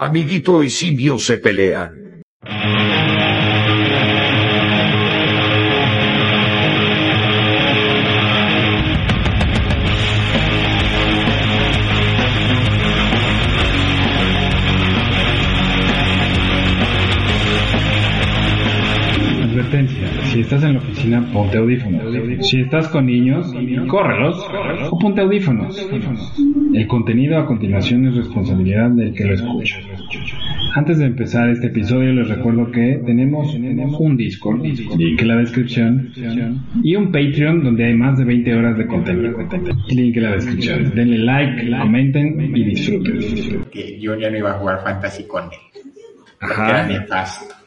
Amiguito y simio se pelean. Ponte audífonos. Si estás con niños, córrelos o ponte audífonos. El contenido a continuación es responsabilidad del que lo escucha. Antes de empezar este episodio les recuerdo que tenemos un Discord, link en la descripción, y un Patreon donde hay más de 20 horas de contenido. Link en la descripción. Denle like, comenten y disfruten. que yo ya no iba a jugar fantasy con él. Ajá. era nefasto.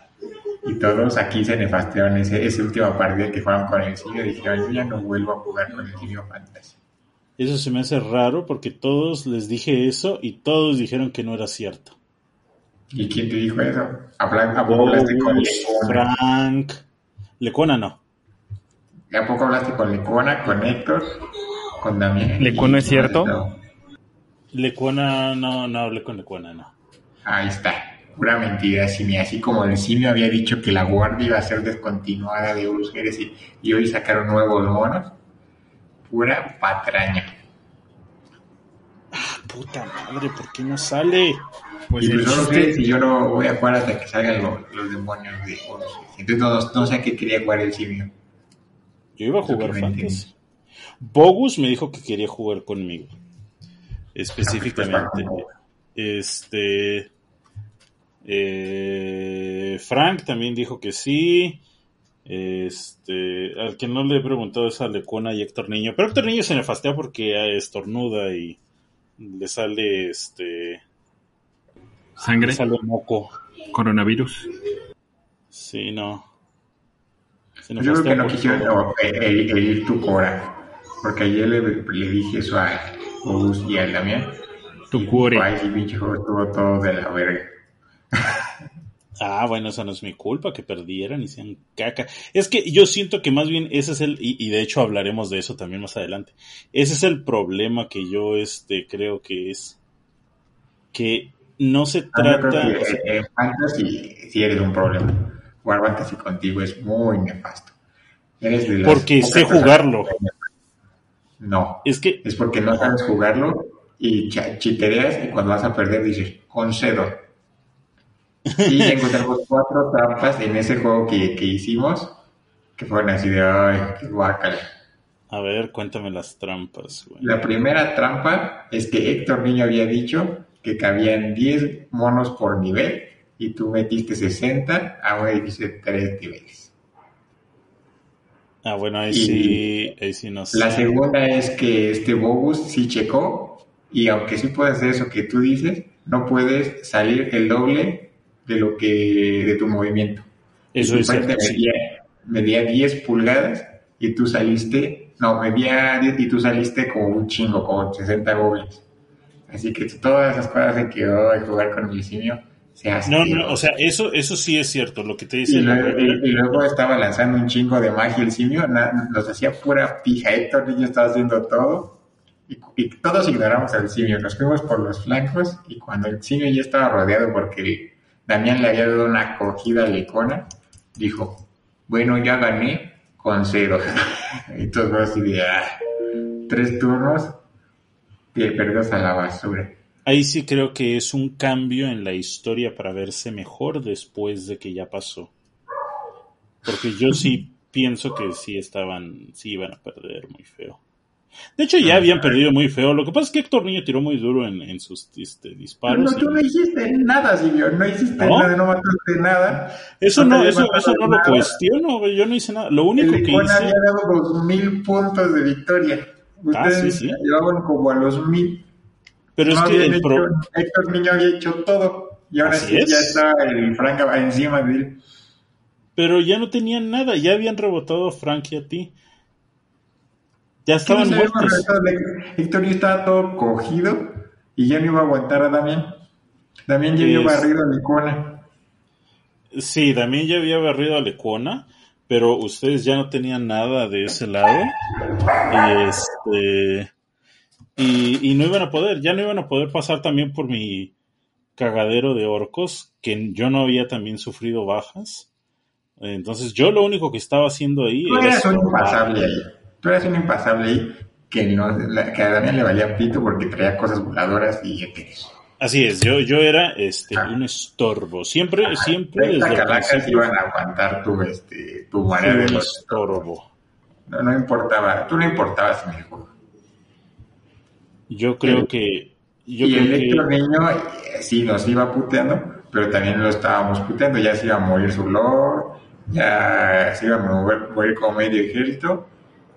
Y todos aquí se nefastearon ese, ese último partido que jugaron con el simio. Dijeron, yo ya no vuelvo a jugar con el simio fantasy. Eso se me hace raro porque todos les dije eso y todos dijeron que no era cierto. ¿Y quién te dijo eso? ¿A poco hablaste con Lecona? Frank. Lecona no. ¿A poco hablaste con Lecona, con Héctor, con Damián? ¿Lecona es cierto? No. Lecona no, no hablé con Lecona, no. Ahí está. Pura mentira, simio. Así como el simio había dicho que la guardia iba a ser descontinuada de Urgeres y, y hoy sacaron nuevos monos. Pura patraña. Puta madre, ¿por qué no sale? Pues y pues solo chiste- y yo no voy a jugar hasta que salgan los, los demonios de Horus. Entonces no, no sé a qué quería jugar el simio. Yo iba a jugar Fantasy. Bogus me dijo que quería jugar conmigo. Específicamente. Este. Eh, Frank también dijo que sí. Este. Al que no le he preguntado es a Lecona y Héctor Niño. Pero Héctor Niño se nefastea porque estornuda y le sale este. Sangre, Le sale moco. coronavirus. Sí, no. Se Yo creo que no quisieron todo. o, el, el, el ir tu Cora. Porque ayer le, le dije eso a Horus y al Damián. Tu cuore. Ay, el pinche juego estuvo todo de la verga. Ah, bueno, esa no es mi culpa, que perdieran y sean caca. Es que yo siento que más bien ese es el, y, y de hecho hablaremos de eso también más adelante. Ese es el problema que yo este creo que es que no se Ah, yo creo trata. que o sea, en Fantasy sí eres un problema. Jugar Fantasy contigo es muy nefasto. Eres de Porque sé jugarlo. No, es que es porque no sabes jugarlo y chitereas y cuando vas a perder dices, concedo. Y encontramos cuatro trampas en ese juego que, que hicimos que fueron así de, ay, qué a ver, cuéntame las trampas, güey. La primera trampa es que Héctor Niño había dicho que cabían 10 monos por nivel y tú metiste 60 a un edificio de 3 niveles. Ah, bueno, ahí Y- sí, ahí sí no sé. La segunda es que este Bogus sí checó y aunque sí puedes hacer eso que tú dices, no puedes salir el doble de lo que de tu movimiento. Eso Tu es cierto, medía, medía 10 pulgadas y tú saliste, no, medía 10 y tú saliste como un chingo, como 60 goblins. Así que todas esas cosas hacen que oh, jugar con el simio sea No, no, asqueroso. o sea, eso, eso sí es cierto, lo que te dice Y el luego, y- y luego estaba lanzando un chingo de magia el simio, na- nos hacía pura pija. Héctor Niño estaba haciendo todo y, y todos ignoramos al simio. Nos fuimos por los flancos y cuando el simio ya estaba rodeado porque Damián le había dado una acogida a Lecona, dijo: Bueno, ya gané con cero. y todos así de "Ah, tres turnos te perdidos a la basura. Ahí sí creo que es un cambio en la historia para verse mejor después de que ya pasó. Porque yo sí pienso que sí estaban, sí iban a perder muy feo. De hecho, ya habían perdido muy feo. Lo que pasa es que Héctor Niño tiró muy duro en, en sus este, Pero disparos. no, tú y- no hiciste nada, simio. No hiciste ¿No? nada, no mataste nada. Eso no, eso, eso no lo nada. cuestiono, güey, yo no hice nada. Lo único El que hice, había dado dos mil puntos de victoria. Ah, Ustedes sí, sí. llevaban como a los mil. pero es que el hecho- pro, Héctor Niño había hecho todo. Y ahora Así sí es. ya estaba el Frank encima de él. pero ya no tenían nada, ya habían rebotado a Frank y a ti. Ya estaban ¿Quién se había muertos. Héctor ya estaba todo cogido y ya no iba a aguantar a Damián. Damián ya había Es- barrido a Icona. Sí, también ya había barrido a Lecona, pero ustedes ya no tenían nada de ese lado. Y este. Y, y no iban a poder, ya no iban a poder pasar también por mi cagadero de orcos que yo no había también sufrido bajas. Entonces yo lo único que estaba haciendo ahí Tú era eras un impasable ahí. Tú eras un impasable ahí que, no, que a Daniel le valía pito porque traía cosas voladoras y éteres. Así es, yo, yo era este Ah. un estorbo. Siempre, siempre 30 desde calacas iban a aguantar tu, este, tu manera de un los estorbo. No, no importaba, tú no importabas en el juego. Yo creo que yo y creo el Héctor que Niño eh, sí nos iba puteando, pero también lo estábamos puteando. Ya se iba a morir su lord, ya se iba a mover, morir como medio ejército.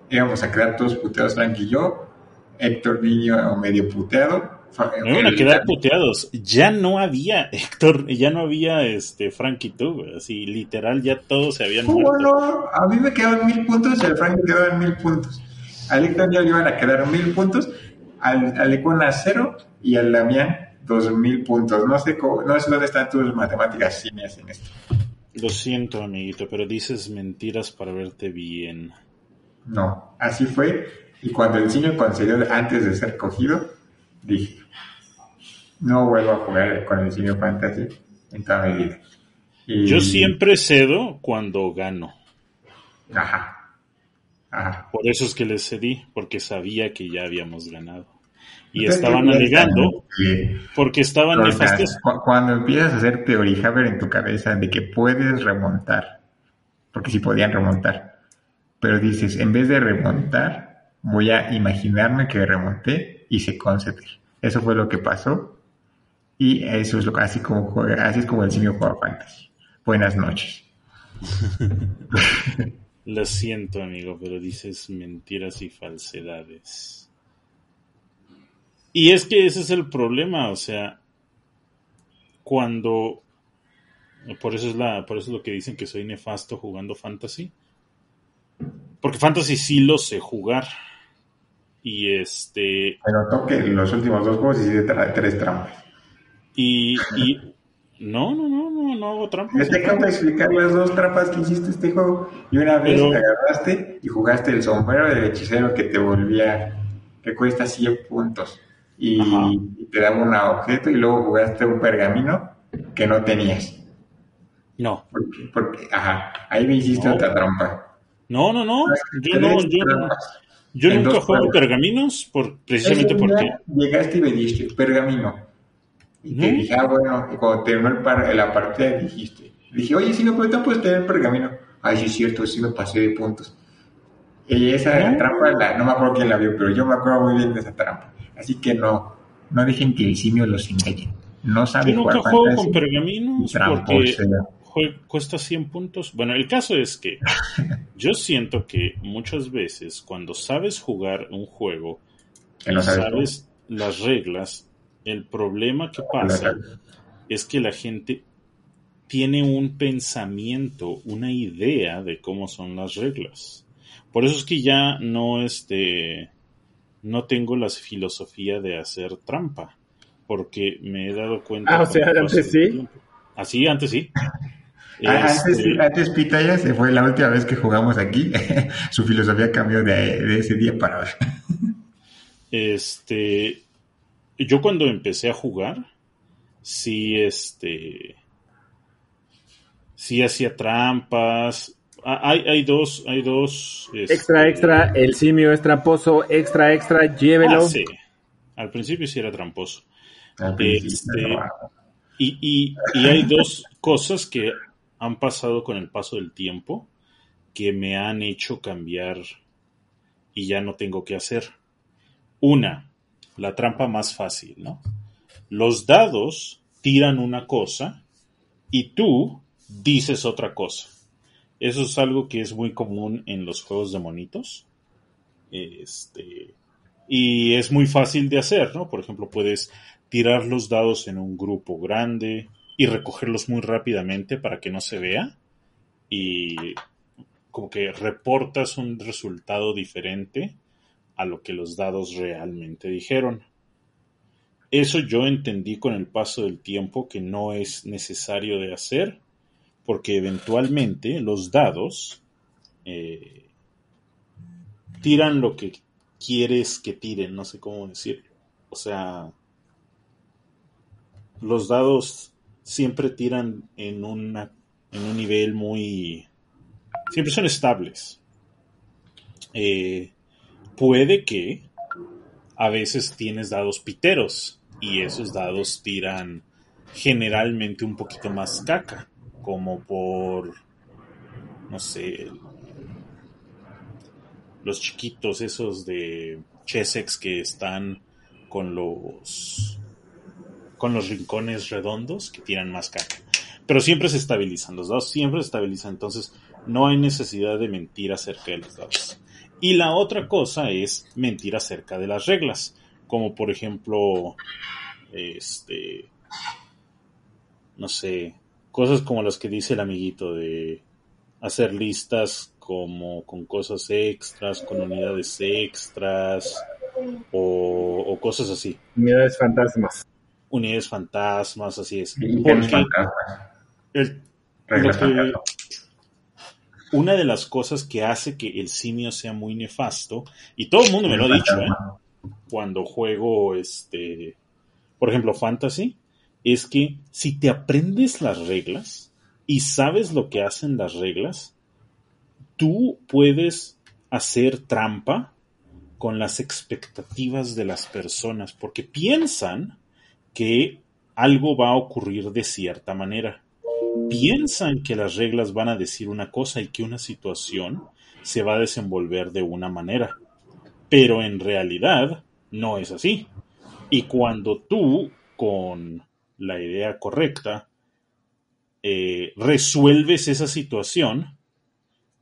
Íbamos a quedar todos puteados, Frank y yo. Héctor Niño medio puteado. Me iban a quedar puteados. Ya no había Héctor, ya no había este Frankie tú, así literal ya todos se habían ¿Cómo muerto. no? A mí me quedaban mil puntos y al Frank le quedaban mil puntos. Al Héctor Niño le iban a quedar mil puntos, al, al Econa cero y al Damián dos mil puntos. No sé, cómo- no sé dónde están tus matemáticas cines en esto. Lo siento, amiguito, pero dices mentiras para verte bien. No, así fue. Y cuando el niño concedió antes de ser cogido, dije, no vuelvo a jugar con el Simio Fantasy en toda mi vida. Y- Yo siempre cedo cuando gano. Ajá. Ajá. Por eso es que les cedí, porque sabía que ya habíamos ganado. Y Entonces, estaban alegando que- porque estaban nefastos. cu- cuando empiezas a hacer teoría en tu cabeza de que puedes remontar, porque sí podían remontar, pero dices, en vez de remontar, voy a imaginarme que remonté y se conceder. Eso fue lo que pasó y eso es lo así como juega, así es como el simio juega fantasy. Buenas noches. Lo siento, amigo, pero dices mentiras y falsedades. Y es que ese es el problema, o sea, cuando por eso es la por eso es lo que dicen que soy nefasto jugando fantasy. Porque fantasy sí lo sé jugar. Y este Pero toque los últimos dos juegos tra- tres trampas. y, y no, no, no, no, no hago trampas. Yo te acabo de explicar las dos trampas que hiciste este juego. Y una vez Pero- te agarraste y jugaste el sombrero del hechicero que te volvía, que cuesta 100 puntos. Y, te daba un objeto y luego jugaste un pergamino que no tenías. No. Porque, porque ajá, ahí me hiciste No. otra trampa. No, no, no. Yo no, Tres yo no. Yo En nunca juego pergaminos por, precisamente porque Llegaste y me dijiste pergamino. Y te ¿No? dije, ah, bueno, y cuando terminó la partida dijiste. Dije, oye, si no, tú puedes tener pergamino. Ay, sí es cierto, sí me pasé de puntos. Y esa ¿No? trampa, la, no me acuerdo quién la vio, pero yo me acuerdo muy bien de esa trampa. Así que no, no dejen que el simio los engañe. No sabe yo nunca jugar juego con pergaminos porque cuesta 100 puntos. Bueno, el caso es que yo siento que muchas veces cuando sabes jugar un juego no sabes las reglas, el problema que pasa es que la gente tiene un pensamiento, una idea de cómo son las reglas. Por eso es que ya no este no tengo la filosofía de hacer trampa, porque me he dado cuenta. Ah, o sea, el antes sí. tiempo. Así, antes sí. Ah, Antes, Este, antes Pitaya se fue la última vez que jugamos aquí. Su filosofía cambió de, de ese día para hoy. Este, yo cuando empecé a jugar, sí, este, sí hacía trampas. Ah, Hay, hay dos, hay dos. Extra, este, extra, el simio es tramposo, extra, extra, llévelo. ah, sí. Al principio sí era tramposo. Al principio, Este, y, y hay dos cosas que han pasado con el paso del tiempo que me han hecho cambiar y ya no tengo que hacer. Una, la trampa más fácil, ¿no? Los dados tiran una cosa y tú dices otra cosa. Eso es algo que es muy común en los juegos de monitos. Este, y es muy fácil de hacer, ¿no? Por ejemplo, puedes tirar los dados en un grupo grande y recogerlos muy rápidamente para que no se vea y como que reportas un resultado diferente a lo que los dados realmente dijeron. Eso yo entendí con el paso del tiempo que no es necesario de hacer porque eventualmente los dados eh, tiran lo que quieres que tiren, no sé cómo decirlo. O sea, los dados siempre tiran en, una, en un nivel muy... Siempre son estables. Eh, puede que a veces tienes dados piteros y esos dados tiran generalmente un poquito más caca, como por, no sé, los chiquitos esos de Chessex que están con los con los rincones redondos que tiran más caca. Pero siempre se estabilizan, los dados siempre se estabilizan, entonces no hay necesidad de mentir acerca de los dados. Y la otra cosa es mentir acerca de las reglas, como por ejemplo, este, no sé, cosas como las que dice el amiguito de hacer listas como con cosas extras, con unidades extras o, o cosas así. Unidades fantasmas. Unidades fantasmas, así es. El- que- una de las cosas que hace que el simio sea muy nefasto, y todo el mundo me lo ha dicho, ¿eh? cuando juego, este, por ejemplo, fantasy, es que si te aprendes las reglas y sabes lo que hacen las reglas, tú puedes hacer trampa con las expectativas de las personas, porque piensan que algo va a ocurrir de cierta manera. Piensan que las reglas van a decir una cosa y que una situación se va a desenvolver de una manera pero en realidad no es así. Y cuando tú, con la idea correcta, eh, resuelves esa situación,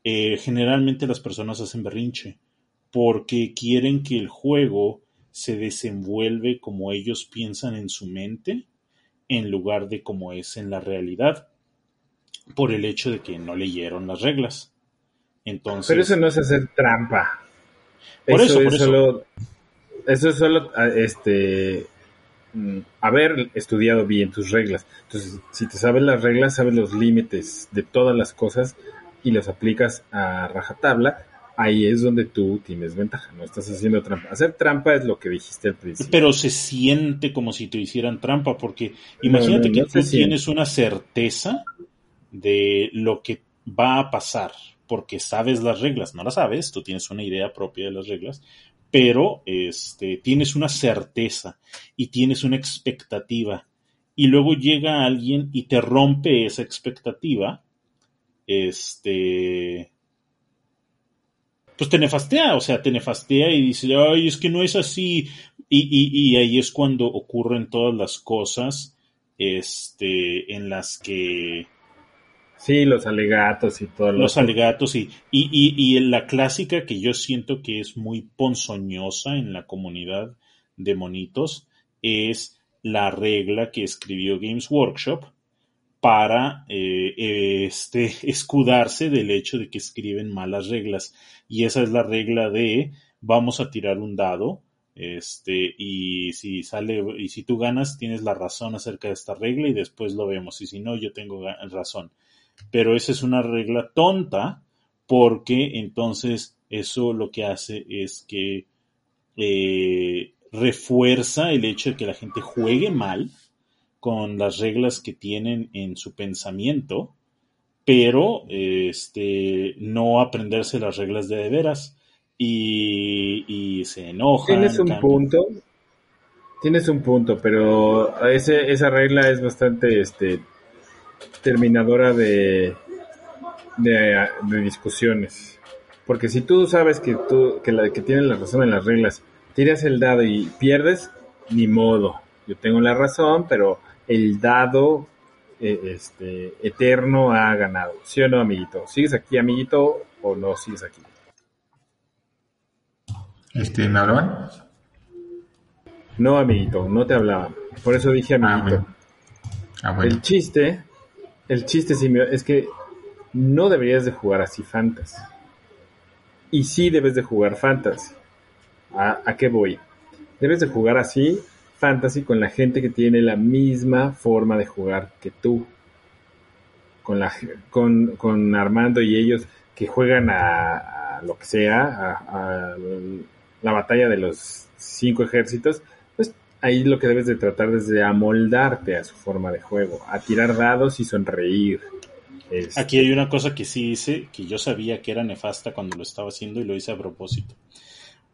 eh, generalmente las personas hacen berrinche, porque quieren que el juego se desenvuelve como ellos piensan en su mente, en lugar de como es en la realidad, por el hecho de que no leyeron las reglas. Entonces, Pero eso no es hacer trampa. Por eso, es por eso. solo. Eso es solo ah, este mm, haber estudiado bien tus reglas. Entonces, si te sabes las reglas, sabes los límites de todas las cosas y los aplicas a rajatabla, ahí es donde tú tienes ventaja. No estás haciendo trampa. Hacer trampa es lo que dijiste al principio. Pero se siente como si te hicieran trampa, porque imagínate no, que no tú tienes una certeza de lo que va a pasar, porque sabes las reglas, no las sabes, tú tienes una idea propia de las reglas, pero este, tienes una certeza y tienes una expectativa, y luego llega alguien y te rompe esa expectativa, este, pues te nefastea, o sea, te nefastea y dice, ay, es que no es así. Y, y, y ahí es cuando ocurren todas las cosas, este, en las que Sí, los alegatos y todo lo los alegatos y, y, y, y la clásica que yo siento que es muy ponzoñosa en la comunidad de monitos es la regla que escribió Games Workshop para eh, este, escudarse del hecho de que escriben malas reglas. Y esa es la regla de vamos a tirar un dado. Este, y si sale, y si tú ganas, tienes la razón acerca de esta regla y después lo vemos. Y si no, yo tengo razón. Pero esa es una regla tonta porque entonces eso lo que hace es que eh, refuerza el hecho de que la gente juegue mal con las reglas que tienen en su pensamiento, pero este no aprenderse las reglas de de veras y, y se enojan. Tienes un cambian. punto. Tienes un punto, pero ese, esa regla es bastante este, terminadora de, de, de discusiones. Porque si tú sabes que tú que, la, que tienes la razón en las reglas, tiras el dado y pierdes, ni modo. Yo tengo la razón, pero el dado eh, este, eterno ha ganado. ¿Sí o no, amiguito? ¿Sigues aquí, amiguito, o no sigues aquí? Este, ¿Me hablaban? No, amiguito, no te hablaba. Por eso dije Ah, amiguito. Ah, bueno. El chiste, el chiste simio, es que no deberías de jugar así fantasy. Y sí debes de jugar fantasy. ¿A, a qué voy? Debes de jugar así fantasy con la gente que tiene la misma forma de jugar que tú. Con, la, con, Armando y ellos que juegan a, lo que sea, a, la batalla de los cinco ejércitos, pues ahí lo que debes de tratar es de amoldarte a su forma de juego, a tirar dados y sonreír. Aquí hay una cosa que sí hice, que yo sabía que era nefasta cuando lo estaba haciendo y lo hice a propósito.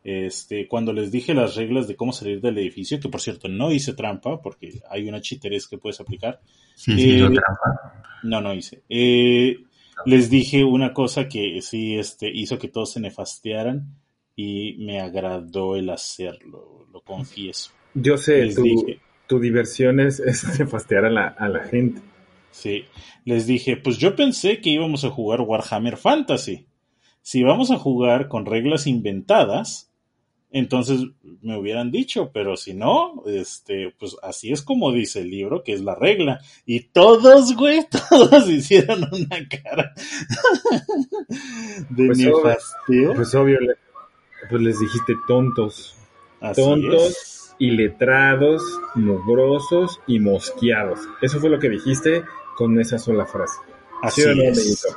Este, cuando les dije las reglas de cómo salir del edificio, que por cierto no hice trampa, porque hay una chiteres que puedes aplicar. Sí, sí, Eh, yo trampa. No, no hice. Eh, les dije una cosa que sí este, hizo que todos se nefastearan y me agradó el hacerlo, lo confieso. Yo sé, Les tu, dije. tu diversión es, es nefastear a la, a la gente. Sí, les dije, pues yo pensé que íbamos a jugar Warhammer Fantasy. Si vamos a jugar con reglas inventadas, entonces me hubieran dicho, pero si no, este, pues así es como dice el libro, que es la regla. Y todos, güey, todos hicieron una cara de Pues, nefasteo. Pues obvio, pues les dijiste tontos. Así tontos. es. iletrados, mugrosos y mosqueados. Eso fue lo que dijiste con esa sola frase. Así ¿Sí o no, es.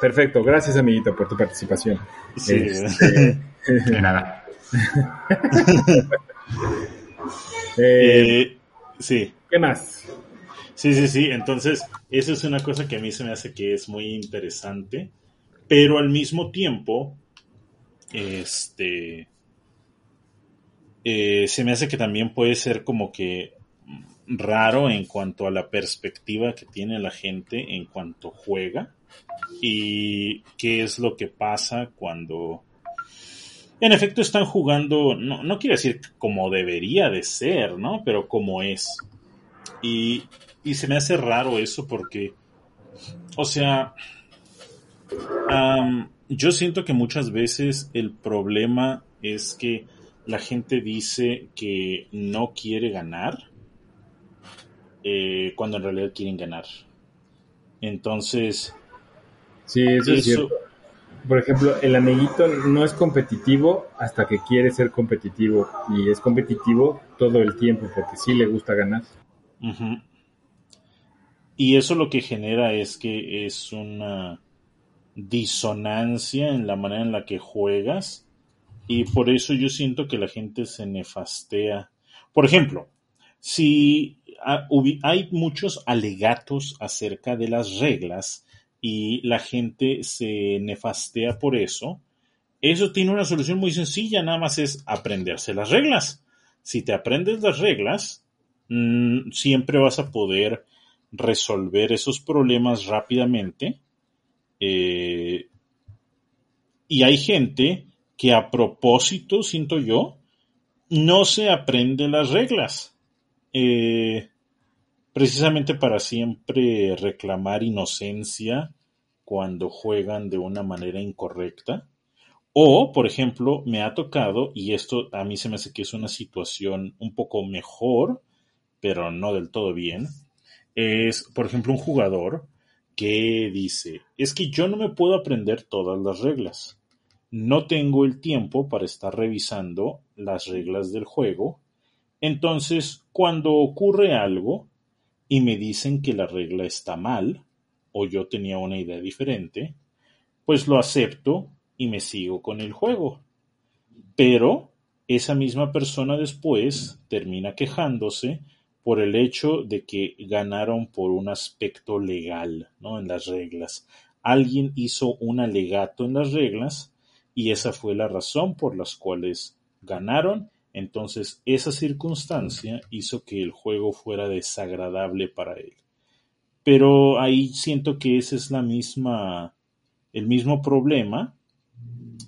Perfecto, gracias amiguito por tu participación. Sí. Este, De nada. eh, Eh, sí. ¿Qué más? Sí, sí, sí. Entonces, eso es una cosa que a mí se me hace que es muy interesante. Pero al mismo tiempo, este. eh, se me hace que también puede ser como que raro en cuanto a la perspectiva que tiene la gente en cuanto juega y qué es lo que pasa cuando en efecto están jugando, no, no quiero decir como debería de ser, ¿no? Pero como es. Y, y se me hace raro eso porque, o sea, yo siento que muchas veces el problema es que la gente dice que no quiere ganar eh, cuando en realidad quieren ganar. Entonces, Sí, eso es cierto. Por ejemplo, el amiguito no es competitivo hasta que quiere ser competitivo y es competitivo todo el tiempo porque sí le gusta ganar. Y eso lo que genera es que es una disonancia en la manera en la que juegas y por eso yo siento que la gente se nefastea. Por ejemplo, si ah, hay muchos alegatos acerca de las reglas y la gente se nefastea por eso, eso tiene una solución muy sencilla, nada más es aprenderse las reglas. Si te aprendes las reglas, mm, siempre vas a poder resolver esos problemas rápidamente. Eh, y hay gente que a propósito, siento yo, no se aprende las reglas. Eh, precisamente para siempre reclamar inocencia cuando juegan de una manera incorrecta. O, por ejemplo, me ha tocado, y esto a mí se me hace que es una situación un poco mejor, pero no del todo bien, es, por ejemplo, un jugador que dice, es que yo no me puedo aprender todas las reglas. No tengo el tiempo para estar revisando las reglas del juego. Entonces, cuando ocurre algo y me dicen que la regla está mal, o yo tenía una idea diferente, pues lo acepto y me sigo con el juego. Pero esa misma persona después termina quejándose por el hecho de que ganaron por un aspecto legal, ¿no? En las reglas. Alguien hizo un alegato en las reglas y esa fue la razón por las cuales ganaron. Entonces, esa circunstancia hizo que el juego fuera desagradable para él. Pero ahí siento que ese es la misma, el mismo problema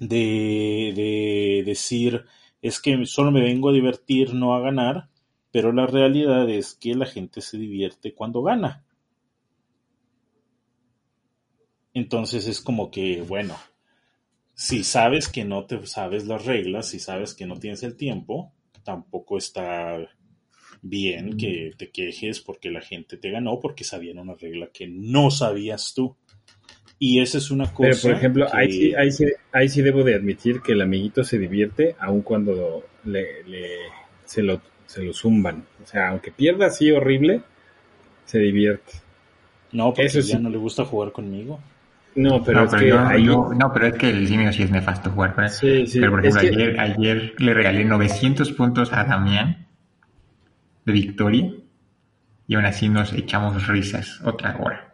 de, de decir es que solo me vengo a divertir, no a ganar, pero la realidad es que la gente se divierte cuando gana. Entonces es como que, bueno, si sabes que no te sabes las reglas, si sabes que no tienes el tiempo, tampoco está bien que te quejes porque la gente te ganó porque sabían una regla que no sabías tú. Y esa es una cosa. Pero por ejemplo, que- ahí, sí, ahí, sí, ahí sí debo de admitir que el amiguito se divierte aun cuando le, le- se, lo, se lo zumban. O sea, aunque pierda así horrible, se divierte. No, porque eso ya sí. no le gusta jugar conmigo. No, pero no, es pero que yo- ahí... yo- no, pero es que el simio sí es nefasto jugar con él. Sí, sí, Pero por es ejemplo, que- ayer, ayer le regalé 900 puntos a Damián de victoria y aún así nos echamos risas otra hora.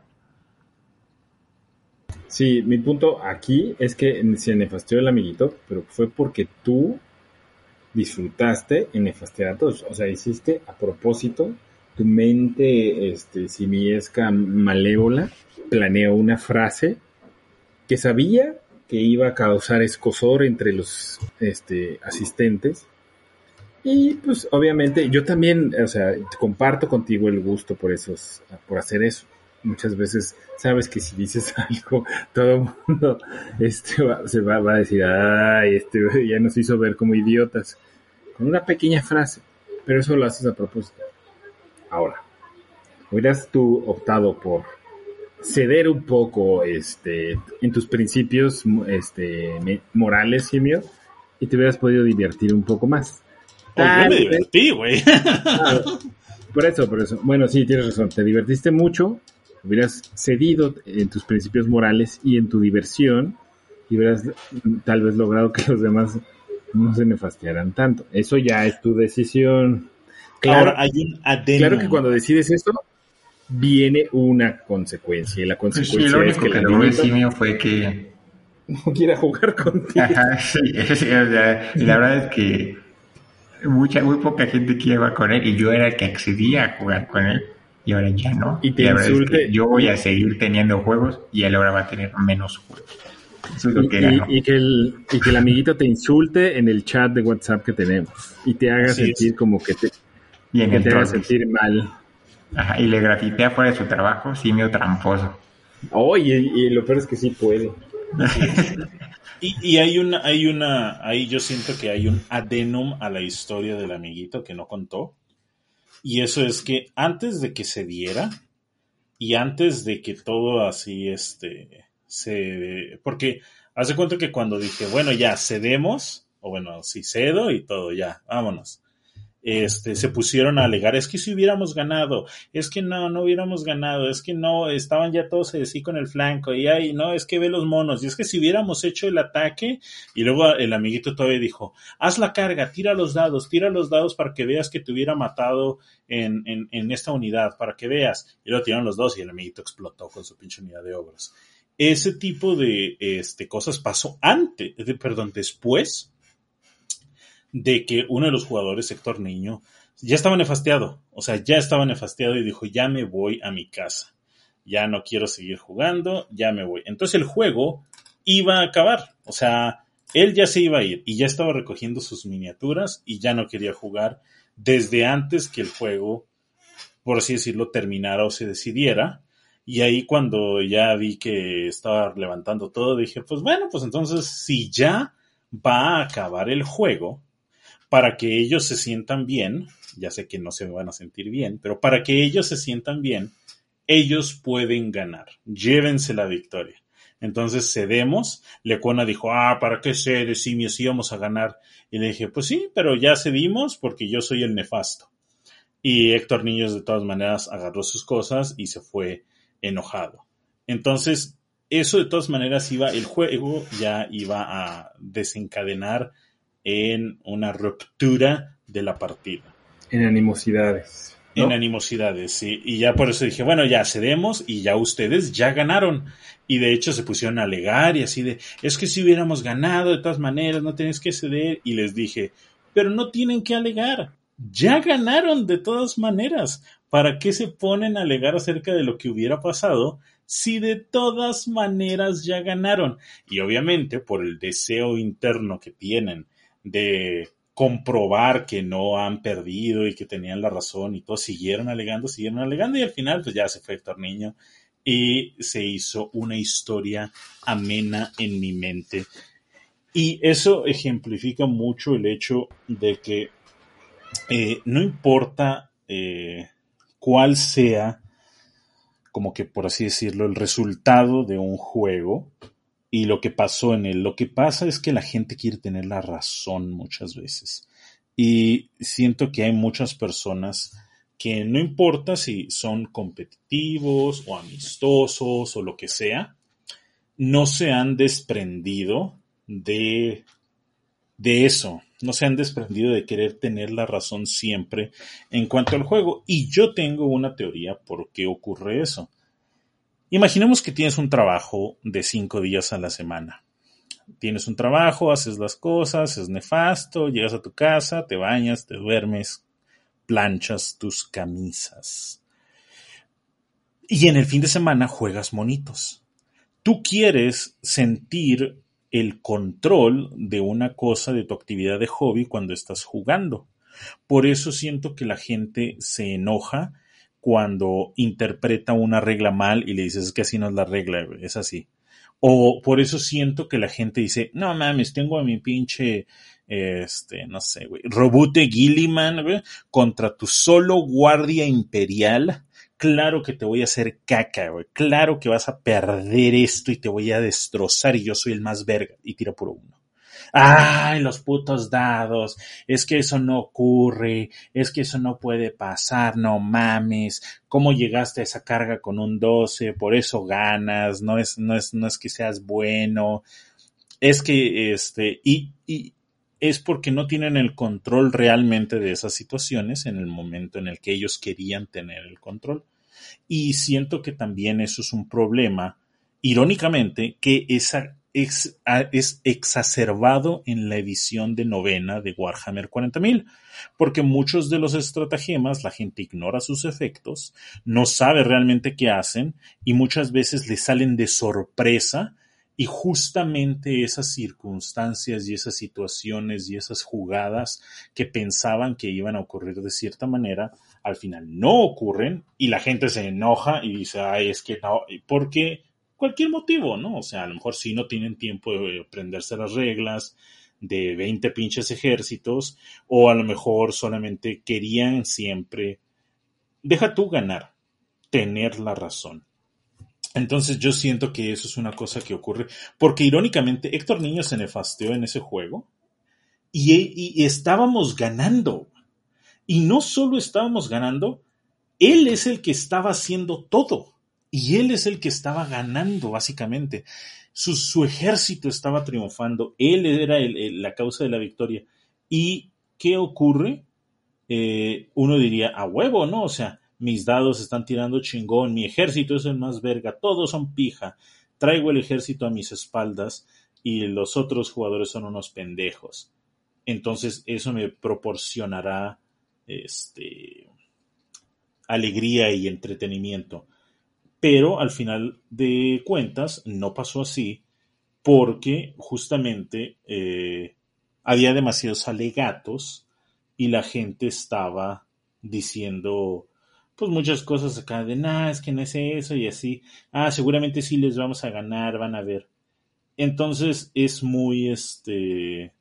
Sí, mi punto aquí es que se nefasteó el amiguito, pero fue porque tú disfrutaste en nefastear a todos. O sea, hiciste a propósito, tu mente este, simiesca malévola planeó una frase que sabía que iba a causar escosor entre los este, asistentes. Y pues obviamente yo también, o sea, comparto contigo el gusto por esos, por hacer eso. Muchas veces sabes que si dices algo, todo el mundo este, va- se va, va a decir, ay, este ya nos hizo ver como idiotas. Con una pequeña frase, pero eso lo haces a propósito. Ahora, hubieras tú optado por ceder un poco este, en tus principios este, morales, Simio, y te hubieras podido divertir un poco más. Oh, yo me divertí, güey. Por eso, por eso. Bueno, sí, tienes razón. Te divertiste mucho, hubieras cedido en tus principios morales y en tu diversión, y hubieras tal vez logrado que los demás no se nefastiaran tanto. Eso ya es tu decisión. Claro, Ahora hay un adeno. claro que cuando decides esto, viene una consecuencia, y la Pues sí, consecuencia lo es único que que amiguito simio fue que no quiera jugar contigo. Ajá, sí, sí, o sea, y la verdad es que mucha, muy poca gente quiere jugar con él y yo era el que accedía a jugar con él y ahora ya no. Y te la es insulte. que yo voy a seguir teniendo juegos y él ahora va a tener menos juegos. Eso es lo que Y, que el, y que el amiguito te insulte en el chat de WhatsApp que tenemos y te haga es. sentir como que te, Y en que te haga sentir mal. Ajá, y le grafitea fuera de su trabajo, simio tramposo. Oye, y, lo peor es que sí puede. Y, y hay una, hay una, ahí yo siento que hay un adenum a la historia del amiguito que no contó. Y eso es que antes de que se diera y antes de que todo así, este, se, porque hace cuenta que cuando dije, bueno, ya cedemos, o bueno, sí cedo y todo, ya, vámonos. Este, se pusieron a alegar, es que si hubiéramos ganado, es que no, no hubiéramos ganado, es que no, estaban ya todos así con el flanco, y ay, no, es que ve los monos, y es que si hubiéramos hecho el ataque, y luego el amiguito todavía dijo, haz la carga, tira los dados, tira los dados para que veas que te hubiera matado en, en, en esta unidad, para que veas, y luego tiraron los dos y el amiguito explotó con su pinche unidad de obras. Ese tipo de este, cosas pasó antes, de, perdón, después de que uno de los jugadores, Héctor Niño, ya estaba nefasteado. O sea, ya estaba nefasteado y dijo, ya me voy a mi casa. Ya no quiero seguir jugando, ya me voy. Entonces el juego iba a acabar. O sea, él ya se iba a ir y ya estaba recogiendo sus miniaturas y ya no quería jugar desde antes que el juego, por así decirlo, terminara o se decidiera. Y ahí cuando ya vi que estaba levantando todo, dije, pues bueno, pues entonces si ya va a acabar el juego, para que ellos se sientan bien, ya sé que no se van a sentir bien, pero para que ellos se sientan bien, ellos pueden ganar, llévense la victoria. Entonces cedemos, Lecona dijo, ah, ¿para qué cedes, si íbamos a ganar? Y le dije, pues sí, pero ya cedimos porque yo soy el nefasto. Y Héctor Niños de todas maneras agarró sus cosas y se fue enojado. Entonces, eso de todas maneras iba, el juego ya iba a desencadenar en una ruptura de la partida. En animosidades. ¿no? En animosidades, sí. Y ya por eso dije, bueno, ya cedemos y ya ustedes ya ganaron. Y de hecho se pusieron a alegar y así de, es que si hubiéramos ganado de todas maneras, no tienes que ceder. Y les dije, pero no tienen que alegar. Ya ganaron de todas maneras. ¿Para qué se ponen a alegar acerca de lo que hubiera pasado si de todas maneras ya ganaron? Y obviamente por el deseo interno que tienen de comprobar que no han perdido y que tenían la razón y todo, siguieron alegando, siguieron alegando y al final pues ya se fue Héctor Niño y se hizo una historia amena en mi mente. Y eso ejemplifica mucho el hecho de que eh, no importa eh, cuál sea, como que por así decirlo, el resultado de un juego, y lo que pasó en él. Lo que pasa es que la gente quiere tener la razón muchas veces. Y siento que hay muchas personas que no importa si son competitivos o amistosos o lo que sea, no se han desprendido de, de eso, no se han desprendido de querer tener la razón siempre en cuanto al juego. Y yo tengo una teoría por qué ocurre eso. Imaginemos que tienes un trabajo de cinco días a la semana. Tienes un trabajo, haces las cosas, es nefasto, llegas a tu casa, te bañas, te duermes, planchas tus camisas. Y en el fin de semana juegas monitos. Tú quieres sentir el control de una cosa, de tu actividad de hobby cuando estás jugando. Por eso siento que la gente se enoja cuando interpreta una regla mal y le dices que así no es la regla, es así. O por eso siento que la gente dice, no mames, tengo a mi pinche, este, no sé, güey, Robute Gilliman, contra tu solo guardia imperial claro que te voy a hacer caca, güey. Claro que vas a perder esto y te voy a destrozar y yo soy el más verga. Y tira puro uno. Ay, los putos dados. Es que eso no ocurre. Es que eso no puede pasar. No mames. ¿Cómo llegaste a esa carga con un 12? Por eso ganas. No es, no es, no es que seas bueno. Es que, este, y, y es porque no tienen el control realmente de esas situaciones en el momento en el que ellos querían tener el control. Y siento que también eso es un problema, irónicamente, que esa es, es exacerbado en la edición de novena de Warhammer 40.000, porque muchos de los estratagemas la gente ignora sus efectos, no sabe realmente qué hacen y muchas veces le salen de sorpresa y justamente esas circunstancias y esas situaciones y esas jugadas que pensaban que iban a ocurrir de cierta manera, al final no ocurren y la gente se enoja y dice, ay, es que no, porque cualquier motivo, ¿no? O sea, a lo mejor sí no tienen tiempo de aprenderse las reglas de 20 pinches ejércitos o a lo mejor solamente querían siempre, deja tú ganar, tener la razón. Entonces yo siento que eso es una cosa que ocurre, porque irónicamente Héctor Niño se nefasteó en ese juego y, estábamos ganando. Y no solo estábamos ganando, él es el que estaba haciendo todo. Y él es el que estaba ganando, básicamente. Su, ejército estaba triunfando. Él era la causa de la victoria. ¿Y qué ocurre? Eh, uno diría, a huevo, ¿no? O sea, mis dados están tirando chingón, mi ejército es el más verga, todos son pija, traigo el ejército a mis espaldas y los otros jugadores son unos pendejos. Entonces eso me proporcionará este alegría y entretenimiento. Pero al final de cuentas no pasó así porque justamente eh, había demasiados alegatos y la gente estaba diciendo pues muchas cosas acá de, nada, es que no es eso y así, ah, seguramente sí les vamos a ganar, van a ver. Entonces es muy, este,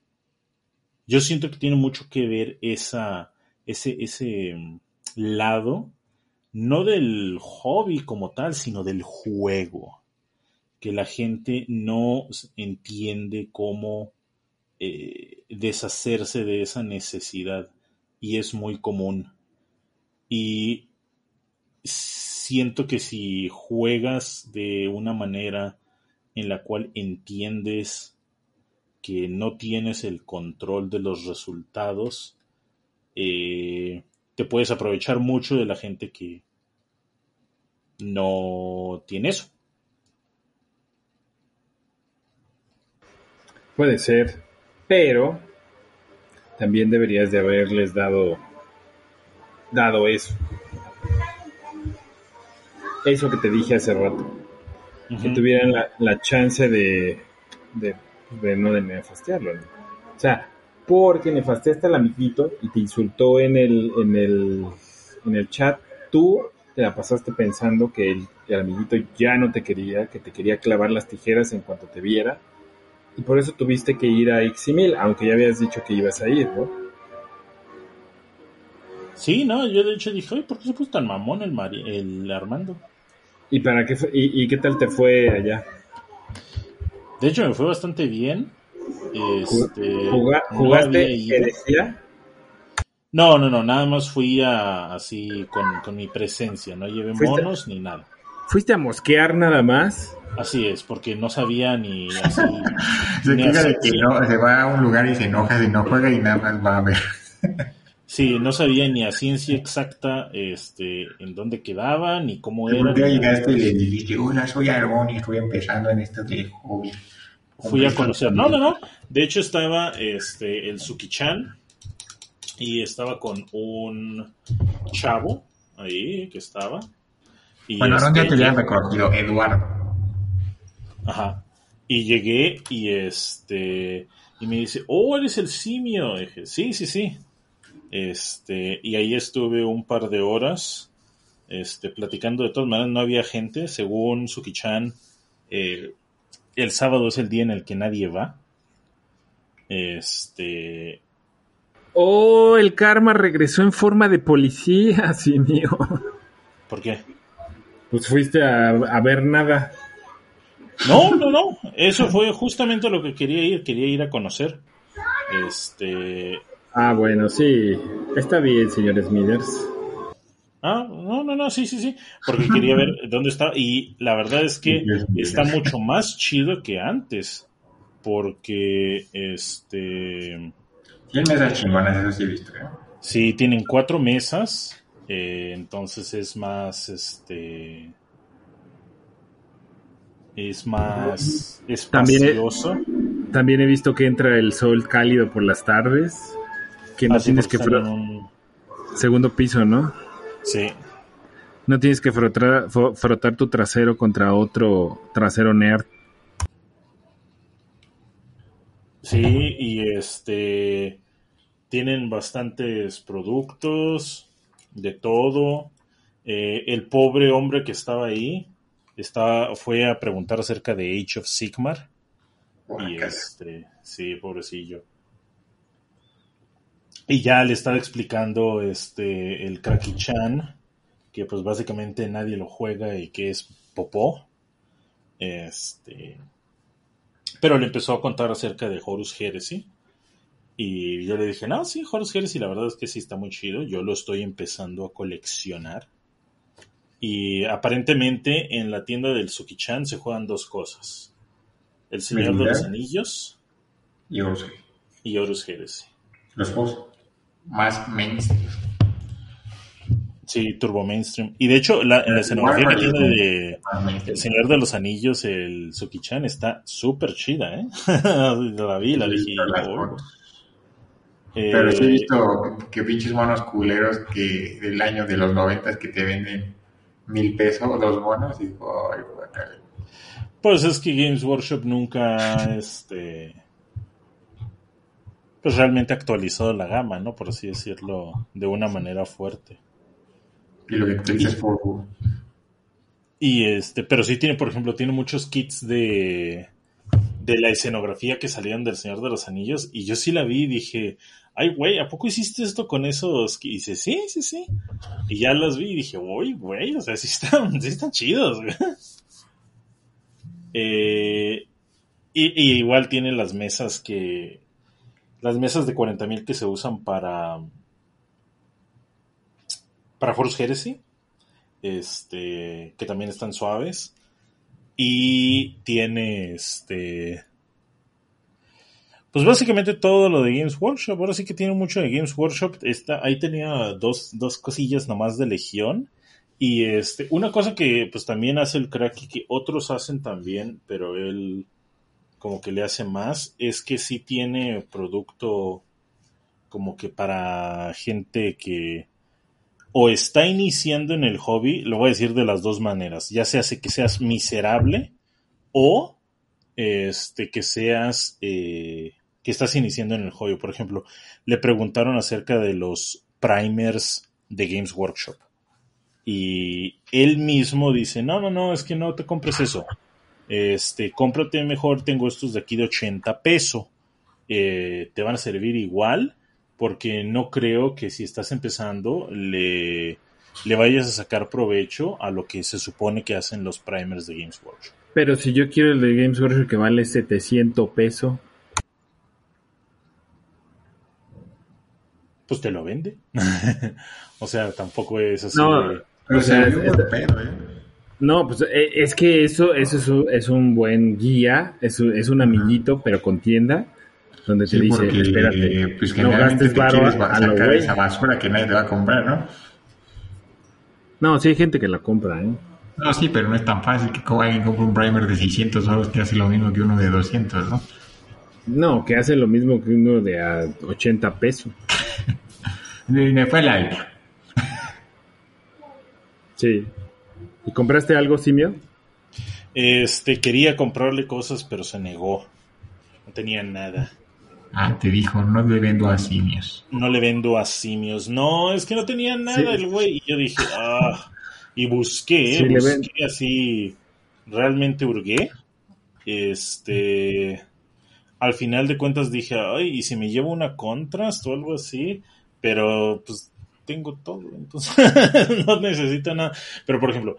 yo siento que tiene mucho que ver esa, ese, ese mm, lado, no del hobby como tal, sino del juego, que la gente no entiende cómo eh, deshacerse de esa necesidad y es muy común. Y siento que si juegas de una manera en la cual entiendes que no tienes el control de los resultados, eh, te puedes aprovechar mucho de la gente que no tiene eso. Puede ser, pero también deberías de haberles dado dado eso eso que te dije hace rato. Que tuvieran la, chance de, de, no de nefastearlo. O sea, porque nefasteaste al amiguito y te insultó en el, en el, en el chat, tú te la pasaste pensando que el, el, amiguito ya no te quería, que te quería clavar las tijeras en cuanto te viera. Y por eso tuviste que ir a Ximil, aunque ya habías dicho que ibas a ir, ¿no? Sí, no, yo de hecho dije, ¿por qué se puso tan mamón el, el Armando? ¿Y para qué y, qué tal te fue allá? De hecho, me fue bastante bien. Este, ¿Jugaste No, no, no, nada más fui a, así con, mi presencia, no llevé monos ni nada. ¿Fuiste a mosquear nada más? Así es, porque no sabía ni así. Se ni así- de que no, se va a un lugar y se enoja si no juega y nada más va a ver. Sí, no sabía ni a ciencia exacta este, en dónde quedaba, ni cómo era. Un día ni nada. llegaste y le dijiste, hola, soy Argón y estoy empezando en esto de hobby. Fui a conocer. No, no, no. De hecho estaba este, el Suki-chan y estaba con un chavo ahí que estaba. Y Bueno, ya este, te había reconocido, Eduardo. Ajá. Y llegué y este y me dice, "Oh, eres el simio." Y dije, "Sí, sí, sí." Este, y ahí estuve un par de horas este platicando de todas maneras no había gente, según Suki-chan eh, el sábado es el día en el que nadie va. Este, Oh, el karma regresó en forma de policía, sí mío. ¿por qué? Pues fuiste a, a ver nada. No, no, no. Eso fue justamente lo que quería ir. Quería ir a conocer. Este, Ah, bueno, sí. Está bien, señor Smithers. Ah, no, no, no, sí, sí, sí, porque quería ver dónde estaba y la verdad es que está mucho más chido que antes, porque este, Tiene mesas chingonas, eso sí he visto. ¿eh? sí, tienen cuatro mesas, eh, entonces es más, este, es más También es- espacioso. También he visto que entra el sol cálido por las tardes. Que no Así tienes que un- Segundo piso, ¿no? Sí, No tienes que frotar, tu trasero contra otro trasero nerd. Sí, y este tienen bastantes productos de todo. Eh, el pobre hombre que estaba ahí está, fue a preguntar acerca de Age of Sigmar. Y este, sí, pobrecillo. Y ya le estaba explicando este el Kraki-chan, que pues básicamente nadie lo juega y que es popó. Este, pero le empezó a contar acerca de Horus Heresy. Y yo le dije, no, sí, Horus Heresy, la verdad es que sí está muy chido. Yo lo estoy empezando a coleccionar. Y aparentemente en la tienda del Suki-chan se juegan dos cosas. El Señor de los Anillos Y Ursa. y Horus Heresy. Los más mainstream. Sí, Turbo Mainstream. Y de hecho, la, la escenografía que tiene de Más El. Señor de los Anillos, el Suki-chan, está súper chida, ¿eh? la vi, la las oh. Eh, Pero sí he visto que pinches monos culeros que del año de los noventas que te venden mil pesos dos monos y digo, ay. Pues es que Games Workshop nunca, este, pues realmente ha actualizado la gama, ¿no? Por así decirlo, de una manera fuerte. Y lo que dices por Y este, pero sí tiene, por ejemplo, tiene muchos kits de, de la escenografía que salieron del Señor de los Anillos. Y yo sí la vi y dije, ay, güey, ¿a poco hiciste esto con esos? kits?" Y dice, sí, sí, sí. Y ya los vi y dije, uy, güey, o sea, sí están, sí están chidos, güey. Eh, y, y igual tiene las mesas que, las mesas de 40.000 que se usan para, para Horus Heresy este, que también están suaves. Y tiene este. Pues básicamente todo lo de Games Workshop. Ahora sí que tiene mucho de Games Workshop. Está, ahí tenía dos, dos cosillas nomás de Legión. Y este, una cosa que pues también hace el crack y que otros hacen también, pero él como que le hace más, es que sí tiene producto como que para gente que o está iniciando en el hobby, lo voy a decir de las dos maneras, ya sea que seas miserable o este que seas eh, que estás iniciando en el hobby. Por ejemplo, le preguntaron acerca de los primers de Games Workshop y él mismo dice, no, no, no, es que no te compres eso. Este, cómprate mejor, tengo estos de aquí de 80 pesos. Eh, te van a servir igual porque no creo que si estás empezando le, le vayas a sacar provecho a lo que se supone que hacen los primers de Games Workshop. Pero si yo quiero el de Games Workshop que vale 700 pesos. Pues te lo vende. o sea, tampoco es así. No, de- O se sea, es- ¿eh? No, pues eh, es que eso, eso es un, es un buen guía, es, un- es un amiguito, pero con tienda, donde te Sí, dice, porque espérate, pues, no gastes te varo a, lo güey. esa basura que nadie te va a comprar, ¿no? No, sí hay gente que la compra, ¿eh? No, sí, pero no es tan fácil que alguien compre un primer de 600 euros que hace lo mismo que uno de 200, ¿no? No, que hace lo mismo que uno de a 80 pesos. Me fue la idea. Sí. ¿Y compraste algo, Simio? Este, quería comprarle cosas, pero se negó. No tenía nada. Ah, te dijo, no le vendo a simios. No le vendo a simios. No, es que no tenía nada Sí. el güey. Y yo dije, ah. Y busqué, Sí, le busqué así. Realmente hurgué. Este. Al final de cuentas dije, ay, ¿y si me llevo una contrast o algo así? Pero, pues, tengo todo, entonces no necesito nada. Pero, por ejemplo,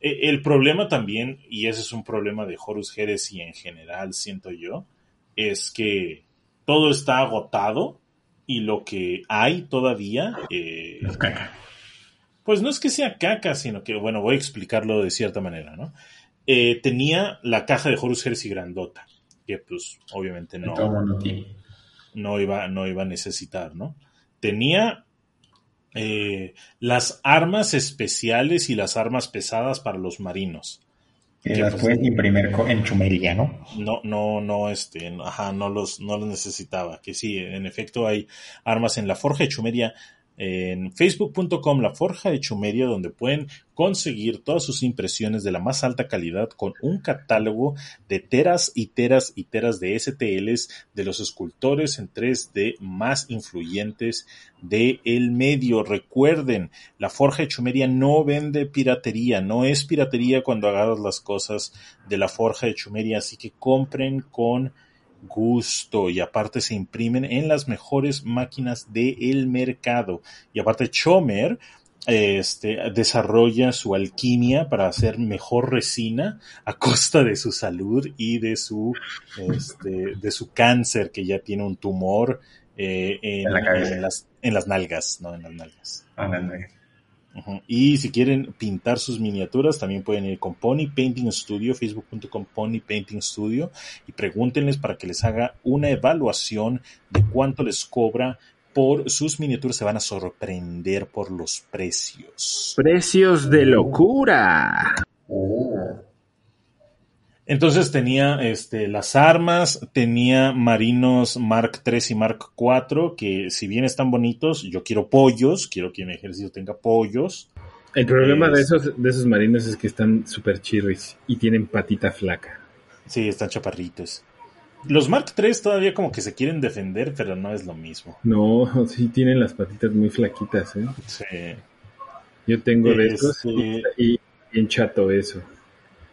e- el problema también, y ese es un problema de Horus Heresy en general, siento yo, es que todo está agotado y lo que hay todavía, eh, Es caca. pues no es que sea caca, sino que, bueno, voy a explicarlo de cierta manera, ¿no? Eh, tenía la caja de Horus Heresy grandota, que pues obviamente no, no iba, no iba a necesitar, ¿no? Tenía eh, las armas especiales y las armas pesadas para los marinos. Que Que, las pues, puedes imprimir co- en chumería, ¿no? No, no, no, este, ajá, no los, no los necesitaba. Que sí, en efecto hay armas en la Forja de Chumeria, en facebook.com La Forja de Chumeria, donde pueden conseguir todas sus impresiones de la más alta calidad con un catálogo de teras y teras y teras de STLs de los escultores en 3D más influyentes de el medio. Recuerden, la Forja de Chumeria no vende piratería, no es piratería cuando agarras las cosas de la Forja de Chumeria, así que compren con gusto y aparte se imprimen en las mejores máquinas del mercado. Y aparte Chomer este, desarrolla su alquimia para hacer mejor resina a costa de su salud y de su este, de su cáncer que ya tiene un tumor eh, en, En la en las, en las nalgas, no en las nalgas. Ah, Y si quieren pintar sus miniaturas, también pueden ir con Pony Painting Studio, facebook.com Pony Painting Studio, y pregúntenles para que les haga una evaluación de cuánto les cobra por sus miniaturas. Se van a sorprender por los precios. Precios de locura. Oh. Entonces tenía este, las armas, tenía marinos Mark III y Mark IV, que si bien están bonitos, yo quiero pollos, quiero que mi ejército tenga pollos. El problema de Es- esos, de esos marinos es que están súper chirris y tienen patita flaca. Sí, están chaparritos. Los Mark III todavía como que se quieren defender, pero no es lo mismo. No, sí tienen las patitas muy flaquitas, ¿eh? Sí. Yo tengo de Este- estos y, y bien chato eso.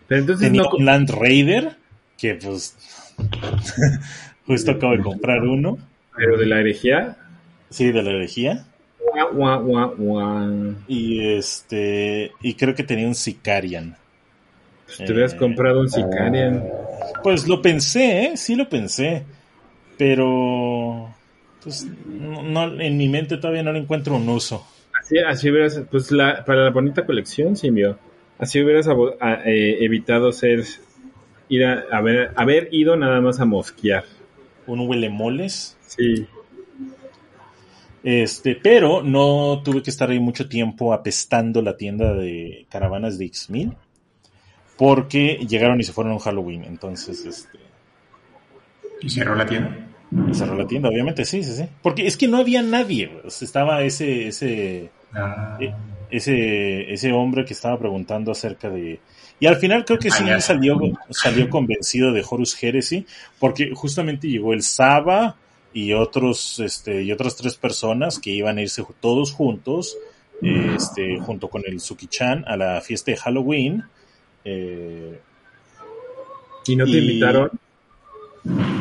Pero entonces Tenía no... un Land Raider, que pues justo acabo de comprar uno. Pero de la herejía... Sí, de la herejía. Y este. Y creo que tenía un Sicarian. Pues te hubieras Eh, comprado un Sicarian. Pues lo pensé, ¿eh? sí lo pensé. Pero. Pues no, no- en mi mente todavía no le encuentro un uso. Así, así hubieras... Pues la, para la bonita colección, Simio. Así hubieras eh, evitado ser... Ir a, haber, haber ido nada más a mosquear. Un huelemoles. Sí. Este, pero no tuve que estar ahí mucho tiempo apestando la tienda de caravanas de X1000 porque llegaron y se fueron a un Halloween, entonces este ¿Y cerró la tienda? y cerró la tienda, obviamente, sí, sí, sí, porque es que no había nadie, estaba ese ese Ah, eh, ese ese hombre que estaba preguntando acerca de y al final creo que sí ya. salió salió convencido de Horus Heresy porque justamente llegó el Saba y otros este y otras tres personas que iban a irse todos juntos este junto con el Suki-chan a la fiesta de Halloween eh, ¿Y no te Y- invitaron?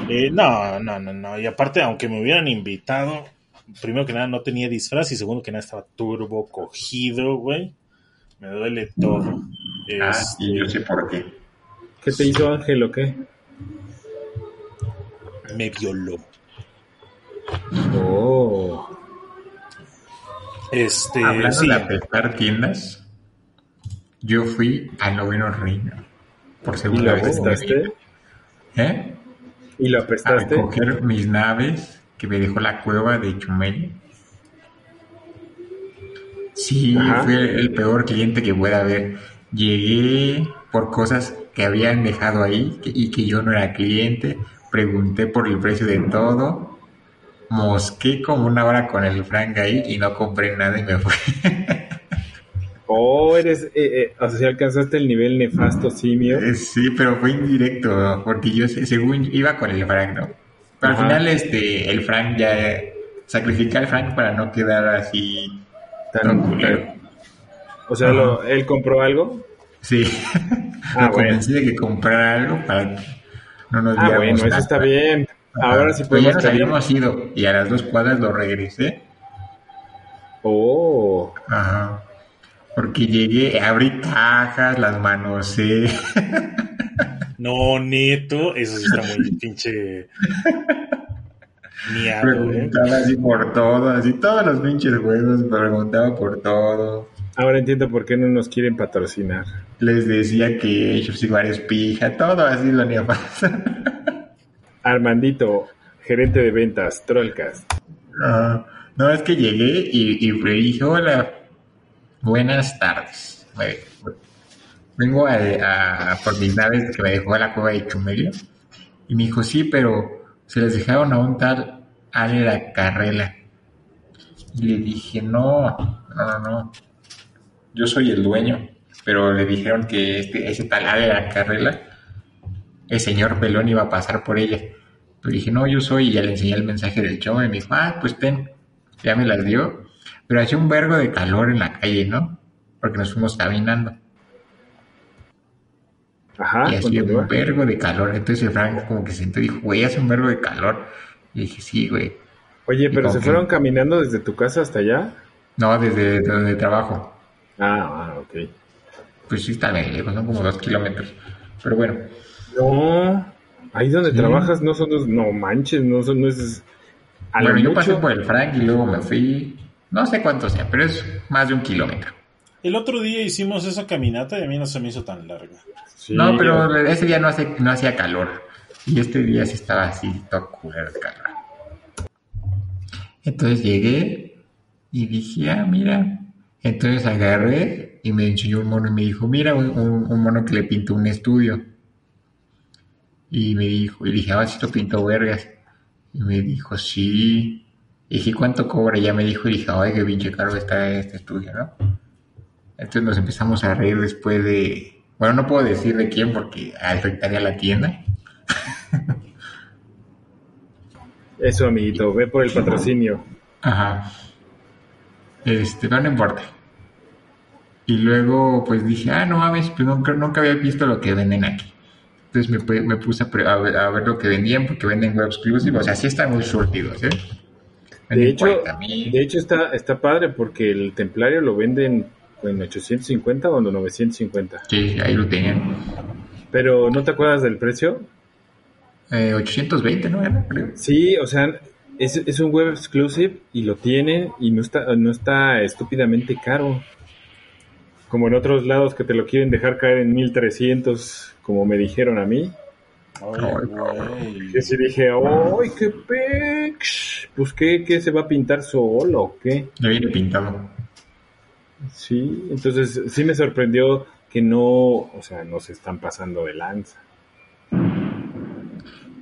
eh, no, no, no, no. Y aparte, aunque me hubieran invitado, primero que nada no tenía disfraz y segundo que nada estaba turbo cogido, güey. Me duele todo. ah, Este, sí, yo sé por qué. ¿Qué te hizo Ángel o qué? me violó. Oh. Este, Hablando sí. de apestar tiendas, yo fui al noveno reino. Por ¿Y segunda lo vez. apestaste? vida. ¿Eh? ¿Y lo A apestaste? recoger mis naves que me dejó la cueva de Chumel. Sí, Ajá. fue el peor cliente que pueda haber. Llegué por cosas que habían dejado ahí y que yo no era cliente. Pregunté por el precio de todo. Mosqué como una hora con el Frank ahí y no compré nada y me fui. Oh, eres, eh, eh, o sea, si alcanzaste el nivel nefasto simio. Eh, Sí, pero fue indirecto, porque yo se- según iba con el Frank, ¿no? Pero Ajá. al final este, el Frank ya sacrificé al Frank para no quedar así tan culero. O sea, lo- él compró algo. Sí, Ah, lo convencí de que comprara algo para que no nos Ah, diéramos bueno, eso nada. está bien. Ahora sí Pero ya podemos nos habíamos ido y a las dos cuadras lo regresé. Oh, Ajá. Porque llegué, abrí cajas, las manoseé. No, neto, eso sí está muy pinche. Miado, ¿eh? Preguntaba así por todo, así todos los pinches juegos, preguntaba por todo. ahora entiendo por qué no nos quieren patrocinar. Les decía que of Sigmar es pija, todo así lo ni pasa. Armandito, gerente de ventas, Trollcast. Ah, no, es que llegué y, y le dije, hola, buenas tardes. Me- Vengo a, por mis naves que me dejó a la cueva de Chumelio. Y me dijo, sí, pero se les dejaron a un tal Alera Carrela. Y le dije, no, no, no, no. Yo soy el dueño. Pero le dijeron que este, ese tal Alera Carrela, el señor Pelón iba a pasar por ella. Pero dije, no, yo soy, y ya le enseñé el mensaje del chavo y me dijo, ah, pues ten, ya me las dio. Pero hacía un vergo de calor en la calle, ¿no? Porque nos fuimos caminando. Ajá, y hacía un vergo de calor. Entonces el Frank como que y dijo, güey, hace un vergo de calor. Y dije, sí, güey. Oye, ¿Y pero se fueron caminando desde tu casa hasta allá. No, desde donde trabajo. Ah, ah, ok. Pues sí está lejos, son como dos kilómetros. Pero bueno, No, ahí donde Sí. trabajas no son dos, no manches, no son, no es. A bueno, yo pasé mucho- por el Frank y luego me fui, no sé cuánto sea, pero es más de un kilómetro. El otro día hicimos esa caminata y a mí no se me hizo tan larga. Sí, no, pero ese día no, hace, no hacía calor. Y este día sí estaba así, todo culero de calor. Entonces llegué y dije, ah, mira. Entonces agarré y me enseñó un mono y me dijo, mira, un, un- un mono que le pintó un estudio. Y me dijo, y dije, ah, si lo pintó vergas. Y me dijo, sí. Y dije, ¿cuánto cobra? Y ya me dijo, y dije, ay, qué pinche caro está este estudio, ¿no? Entonces nos empezamos a reír después de... Bueno, no puedo decir de quién porque afectaría a la tienda. Eso, amiguito, ve por el patrocinio. Ajá. Este, pero no importa. Y luego, pues dije, ah, no mames, pues nunca, nunca había visto lo que venden aquí. Entonces me, pu- me puse a, ver, a ver lo que vendían porque venden web exclusive. O sea, sí están muy surtidos, ¿eh? De hecho, 40,000. de hecho está, está padre porque el templario lo venden en 850 o en 950. Sí, ahí lo tenían. Pero ¿no te acuerdas del precio? Eh, 820, ¿no era? Creo. Sí, o sea, es, es un web exclusive y lo tienen y no está, no está estúpidamente caro. Como en otros lados que te lo quieren dejar caer en 1300, como me dijeron a mí. Ay. Que sí dije, ¡ay, qué pex! Pues, ¿qué, qué se va a pintar solo o qué? Ya viene pintado. Sí, entonces sí me sorprendió que no, o sea, no se están pasando de lanza.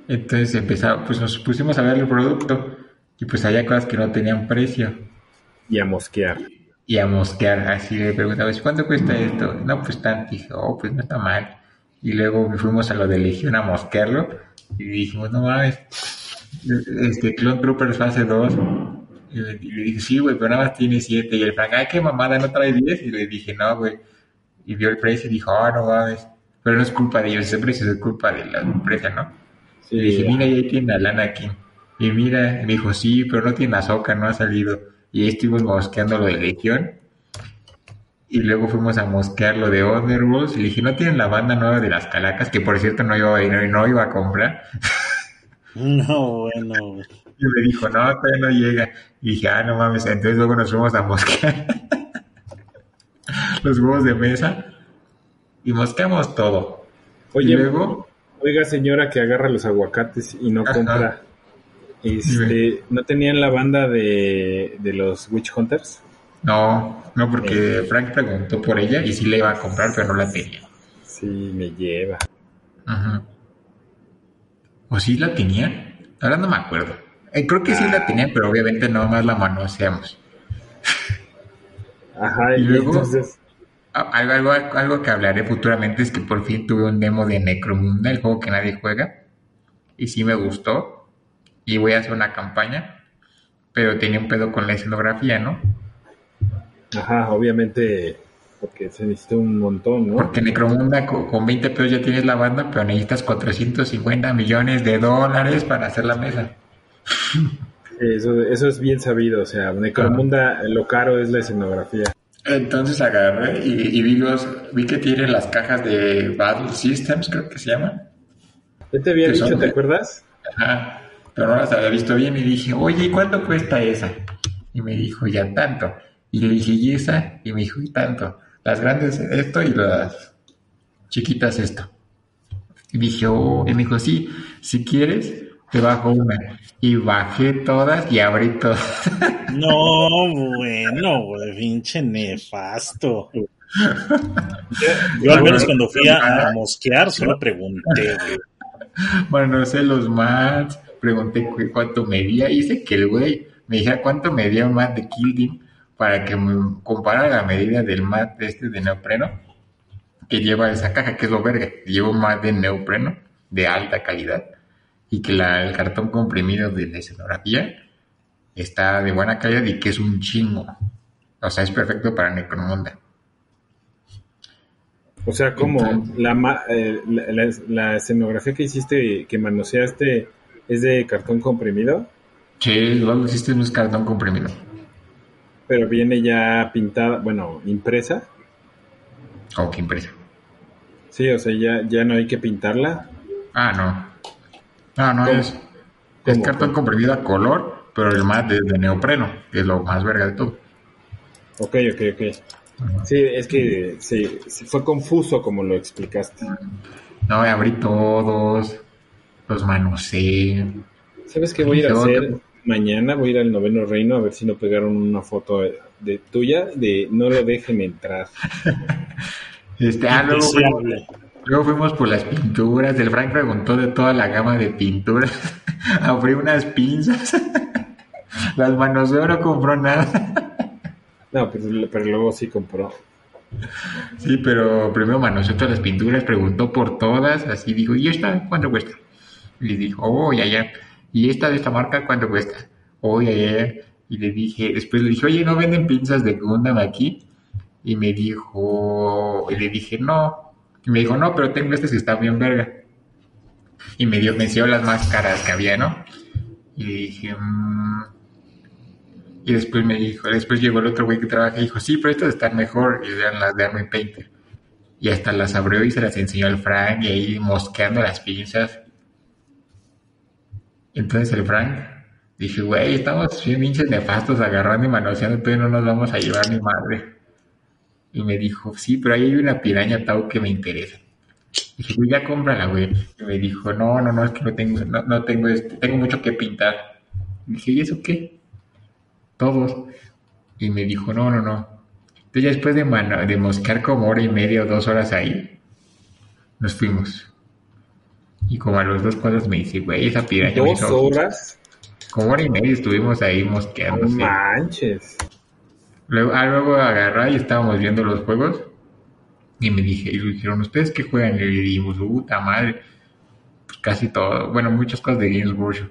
Entonces empezaba, pues nos pusimos a ver el producto y pues había cosas que no tenían precio. Y a mosquear. y a mosquear. Así le preguntaba, ¿cuánto cuesta esto? No, pues tanto. Dije, oh, pues no está mal. Y luego fuimos a lo de Legión a mosquearlo y dijimos, no mames, este Clone Troopers fase 2. Y le, y le dije, sí, güey, pero nada más tiene 7. Y el Frank, ay, qué mamada, ¿no trae 10? Y le dije, no, güey. Y vio el precio y dijo, ah, no mames. Pero no es culpa de ellos, ese precio es culpa de la empresa, ¿no? Sí, Y le dije, mira, ya tiene a Lana aquí. Y mira, y me dijo, sí, pero no tiene azúcar, no ha salido. Y ahí estuvimos mosqueando lo de Legión. Y luego fuimos a mosquear lo de Underworlds. Y le dije, ¿no tienen la banda nueva de las calacas? Que por cierto no iba a, no, no iba a comprar. No, bueno. Y me dijo, no, todavía no llega. Y dije, ah, no mames. Entonces luego nos fuimos a mosquear los huevos de mesa. y mosqueamos todo. Oye, y luego, oiga señora que agarra los aguacates y no Ajá. compra. Este, ¿No tenían la banda de, de los Witch Hunters? no, no, porque Frank preguntó por ella y sí le iba a comprar, pero no la tenía. Sí, me lleva. Ajá. ¿O sí la tenía? Ahora no me acuerdo. Eh, creo que sí la tenía, pero obviamente nada más la manoseamos. Ajá, Y luego- entonces, Ah, Algo, algo, algo que hablaré futuramente es que por fin tuve un demo de Necromunda, el juego que nadie juega. Y sí me gustó. Y voy a hacer una campaña. Pero tenía un pedo con la escenografía, ¿no? ajá, obviamente, porque se necesita un montón, ¿no? Porque Necromunda co- con, 20 pesos ya tienes la banda, pero necesitas 450 millones de dólares para hacer la mesa. Eso, eso es bien sabido, o sea, Necromunda, lo caro es la escenografía. Entonces agarré y, y vi, los, vi que tiene las cajas de Battle Systems, creo que se llaman. ¿Ya te había dicho, son te acuerdas? Ajá, pero no las había visto bien y dije, oye, ¿y cuánto cuesta esa? Y me dijo, ya tanto. Y le dije, ¿y esa? Y me dijo, y tanto. Las grandes esto y las chiquitas esto. Y dije, oh, y me dijo, sí, si quieres, te bajo una. Y bajé todas y abrí todas. No, bueno, güey, pinche nefasto. Yo al menos cuando fui a, a mosquear solo pregunté, güey. Bueno, no sé los mats, pregunté cu- cuánto medía, hice que el güey me dijera cuánto medía un mat de Killing para que me comparara la medida del mat de este de neopreno que lleva esa caja, que es lo verga, lleva un mat de neopreno de alta calidad y que la- el cartón comprimido de la escenografía está de buena calidad y que es un chingo. O sea, es perfecto para Necromunda. O sea, como la, eh, la, la- la escenografía que hiciste, que manoseaste, es de cartón comprimido, Sí, luego existe un cartón comprimido. Pero viene ya pintada, bueno, impresa. O que impresa. Sí, o sea, ya, ya no hay que pintarla. Ah, no. No, no ¿Cómo? es. Es cartón comprimido a color, pero el mat es de neopreno, que es lo más verga de todo. Ok, ok, ok. Sí, es que sí, fue confuso como lo explicaste. No, abrí todos, los manoseé. ¿Sabes qué voy a hacer? Mañana voy a ir al noveno reino a ver si no pegaron una foto de, de tuya de no lo dejen entrar. Este, ah, luego, fuimos, Indeseable. luego fuimos por las pinturas. El Frank preguntó de toda la gama de pinturas. abrí unas pinzas. las manoseó, no compró nada. No, pero, pero luego sí compró. Sí, pero primero manoseó todas las pinturas, preguntó por todas, así dijo, ¿y esta cuánto cuesta? Y le dijo, oh, ya, ya. ¿Y esta de esta marca cuánto cuesta? Ya, ya. Y le dije, después le dije, oye, ¿no venden pinzas de Gundam aquí? Y me dijo, y le dije, no. Y me dijo, no, pero tengo estas que están bien verga. Y me dio, me enseñó las más caras que había, ¿no? Y le dije, "Mm". Y después me dijo, después llegó el otro güey que trabaja y dijo, sí, pero estas están mejor. Y eran las de Army Painter. Y hasta las abrió y se las enseñó al Frank y ahí mosqueando las pinzas. Entonces el Frank dije, güey, estamos bien pinches nefastos agarrando y manoseando, todavía no nos vamos a llevar ni madre. Y me dijo, sí, pero ahí hay una piraña Tau que me interesa. Dije, güey, ya cómprala, güey. Y me dijo, no, no, no, es que no tengo, no, no tengo, este, tengo mucho que pintar. dije, ¿y eso qué? Todos. Y me dijo, no, no, no. Entonces ya después de, mano- de mosquear como hora y media o dos horas ahí, nos fuimos. Y como a los dos cuadros me dice, güey, esa piraña Dos hizo- horas. Como hora y media estuvimos ahí No mosqueándose. manches. Luego, ah, luego agarré y estábamos viendo los juegos. Y me dije, y le dijeron, ¿ustedes qué juegan? Y le dijimos, puta madre. Pues casi todo. Bueno, muchas cosas de Games Workshop.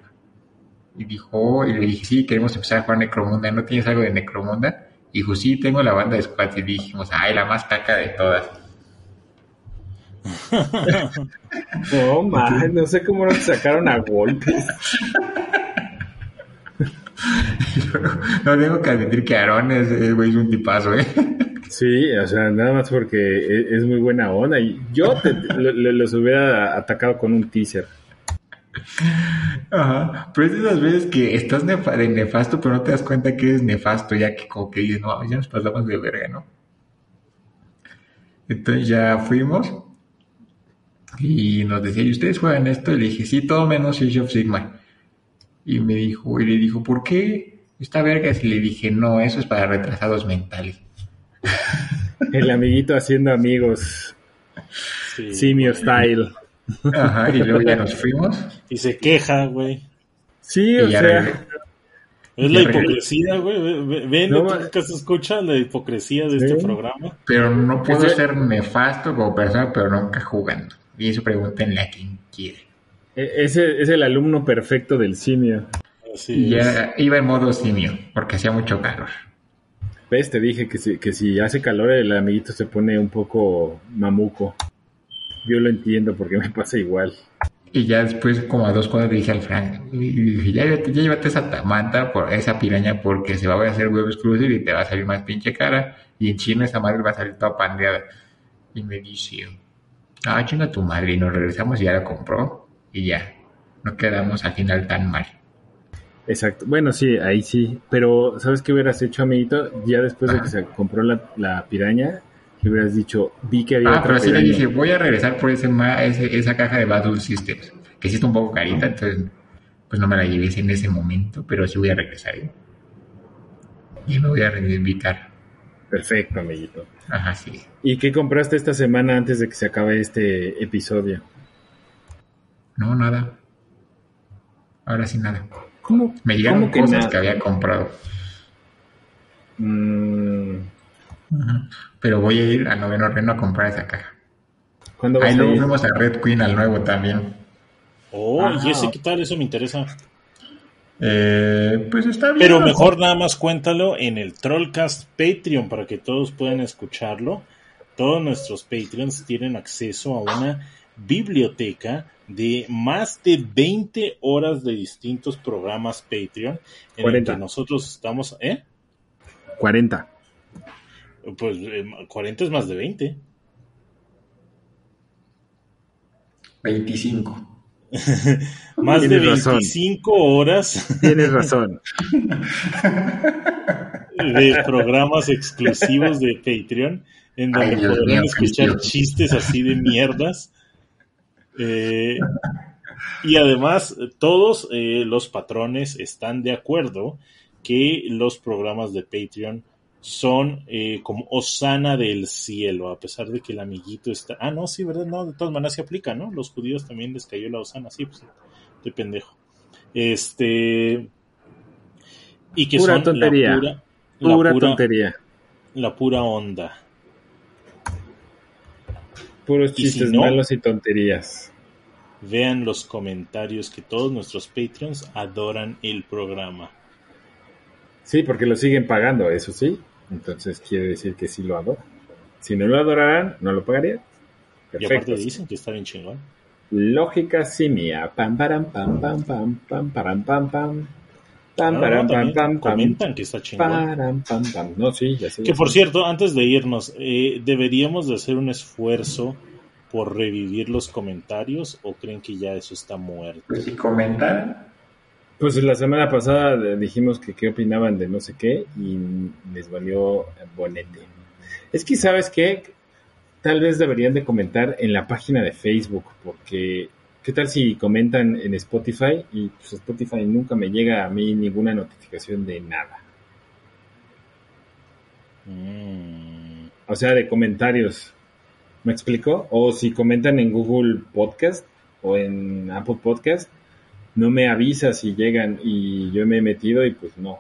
Y dijo, y le dije, sí, queremos empezar a jugar Necromunda. ¿No tienes algo de Necromunda? Y dijo, sí, tengo la banda de Squad. Y dijimos, ay, la más caca de todas. No manches, no sé cómo no te sacaron a golpes. no tengo que admitir que Aaron es, es, güey, es un tipazo, ¿eh? Sí, o sea, nada más porque e- es muy buena onda. Y yo te- lo- lo- los hubiera atacado con un teaser. Ajá. Pero es de esas veces que estás de nefasto, pero no te das cuenta que eres nefasto, ya que como que dices, no, ya nos pasamos de verga, ¿no? Entonces ya fuimos y nos decía, ¿y ustedes juegan esto? Y le dije, sí, todo menos Age of Sigma. Y me dijo, y le dijo, ¿por qué? Está vergas. Y le dije, no, eso es para retrasados mentales. El amiguito haciendo amigos. Sí, Simio style. Ajá, y luego ya nos fuimos. Y se queja, güey. Sí, o sea, Es la hipocresía, güey. Ve- ve- Ven, No, tú que se escucha la hipocresía de Sí. este programa. Pero no puedo ser nefasto como persona, pero nunca jugando. Y eso pregúntenle a quien quiere. e- ese es el alumno perfecto del simio. Así Y es. ya iba en modo simio, porque hacía mucho calor. ¿Ves? Te dije que si, que si hace calor el amiguito se pone un poco mamuco. Yo lo entiendo porque me pasa igual. Y ya después, como a dos cuadras, le dije al Frank, y dije, ya, llévate- ya llévate esa ta- manta, por esa piraña, porque se va a hacer huevo exclusive y te va a salir más pinche cara. Y en chino esa madre va a salir toda pandeada. Y me dice, ah, chinga tu madre. Y nos regresamos y ya la compró. Y ya, no quedamos al final tan mal. Exacto. Bueno, sí, ahí sí. Pero, ¿sabes qué hubieras hecho, amiguito? Ya después de que se compró la, la piraña, le hubieras dicho, vi que había Ah, otra pero sí le dije, voy a regresar por ese, ese- esa caja de Battle Systems, que sí está un poco carita, entonces pues no me la llevé en ese momento, pero sí voy a regresar. ¿eh? Y me voy a reivindicar. Perfecto, amiguito. Ajá, sí. ¿Y qué compraste esta semana antes de que se acabe este episodio? No, nada. Ahora sí nada. ¿Cómo? Me llegaron ¿Cómo que cosas nada? que había comprado. Mm. Pero voy a ir a Noveno Reino a comprar esa caja. ¿Cuándo vas Ahí luego fuimos a Red Queen al nuevo también. Oh, Ah. y ese qué tal, eso me interesa. Eh, pues está bien. Pero mejor nada más cuéntalo en el Trollcast Patreon para que todos puedan escucharlo. Todos nuestros Patreons tienen acceso a una biblioteca de más de 20 horas de distintos programas Patreon en 40. el que nosotros estamos, ¿eh? 40. Pues eh, 40 es más de 20. 25. Más de Tienes razón. 25 horas Tienes razón. de programas exclusivos de Patreon en donde Ay, podrán mío, escuchar chistes así de mierdas. Eh, y además, todos eh, los patrones están de acuerdo que los programas de Patreon son eh, como Osana del cielo, a pesar de que el amiguito está... Ah, no, sí, ¿verdad? No, de todas maneras se aplica, ¿no? Los judíos también les cayó la Osana, sí, pues, de pendejo. Este... Y que Pura son tontería. la pura, Pura pura- tontería. la pura onda. Puros si chistes no- malos y tonterías. Vean los comentarios que todos nuestros Patreons adoran el programa. Sí, porque lo siguen pagando, eso sí. Entonces quiere decir que sí lo adoran. Si no lo adoraran, no lo pagarían. Y aparte Perfecto. dicen que está bien chingón. Lógica simia. Pam, param, pam, pam, pam, pam, param, pam, pam. Pam, No, param, no, pam, también pam, pam. comentan que está chingón. Param, pam, pam. No, sí, ya sé. Que por sé. cierto, antes de irnos, eh, ¿deberíamos de hacer un esfuerzo por revivir los comentarios o creen que ya eso está muerto? Pues si comentan, Pues la semana pasada dijimos que qué opinaban de no sé qué y les valió bonete. Es que, ¿sabes qué? Tal vez deberían de comentar en la página de Facebook, porque ¿qué tal si comentan en Spotify? Y pues Spotify nunca me llega a mí ninguna notificación de nada. Mm, O sea, de comentarios. ¿Me explico? O si comentan en Google Podcast o en Apple Podcast, no me avisa si llegan y yo me he metido y pues no.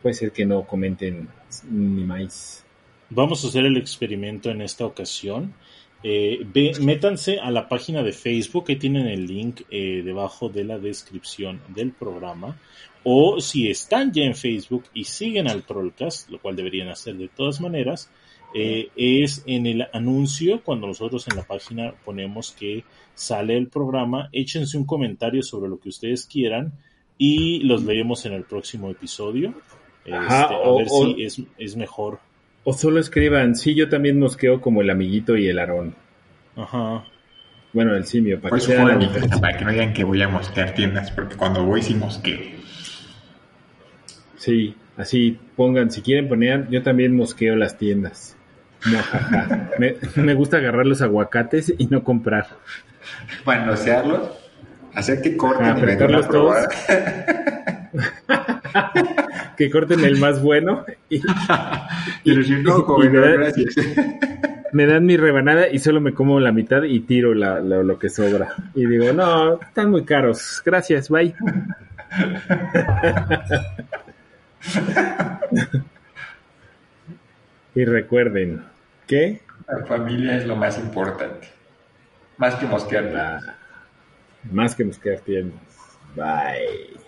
Puede ser que no comenten ni más. Vamos a hacer el experimento en esta ocasión. Eh, ve- métanse a la página de Facebook, que tienen el link eh, debajo de la descripción del programa. O si están ya en Facebook y siguen al Trollcast, lo cual deberían hacer de todas maneras, eh, es en el anuncio, cuando nosotros en la página ponemos que sale el programa, échense un comentario sobre lo que ustedes quieran y los leemos en el próximo episodio. Ajá, Este, a o- ver o- si es, es mejor. O solo escriban, sí, yo también mosqueo como el amiguito y el Aarón. Ajá. Bueno, el simio, para por que eso diferencia. para que no digan que voy a mosquear tiendas, porque cuando voy sí mosqueo. Sí, así pongan, si quieren poner, yo también mosqueo las tiendas. Me, me gusta agarrar los aguacates y no comprar. Manosearlos, hacer que corten Ah, y todos. Que corten el más bueno y Y decir, no, y me dan mi rebanada y solo me como la mitad y tiro la- la- lo que sobra. Y digo, no, están muy caros. Gracias, bye. y recuerden que La familia es lo más importante. Más que mosquear. más que mosquear tiendas. Bye.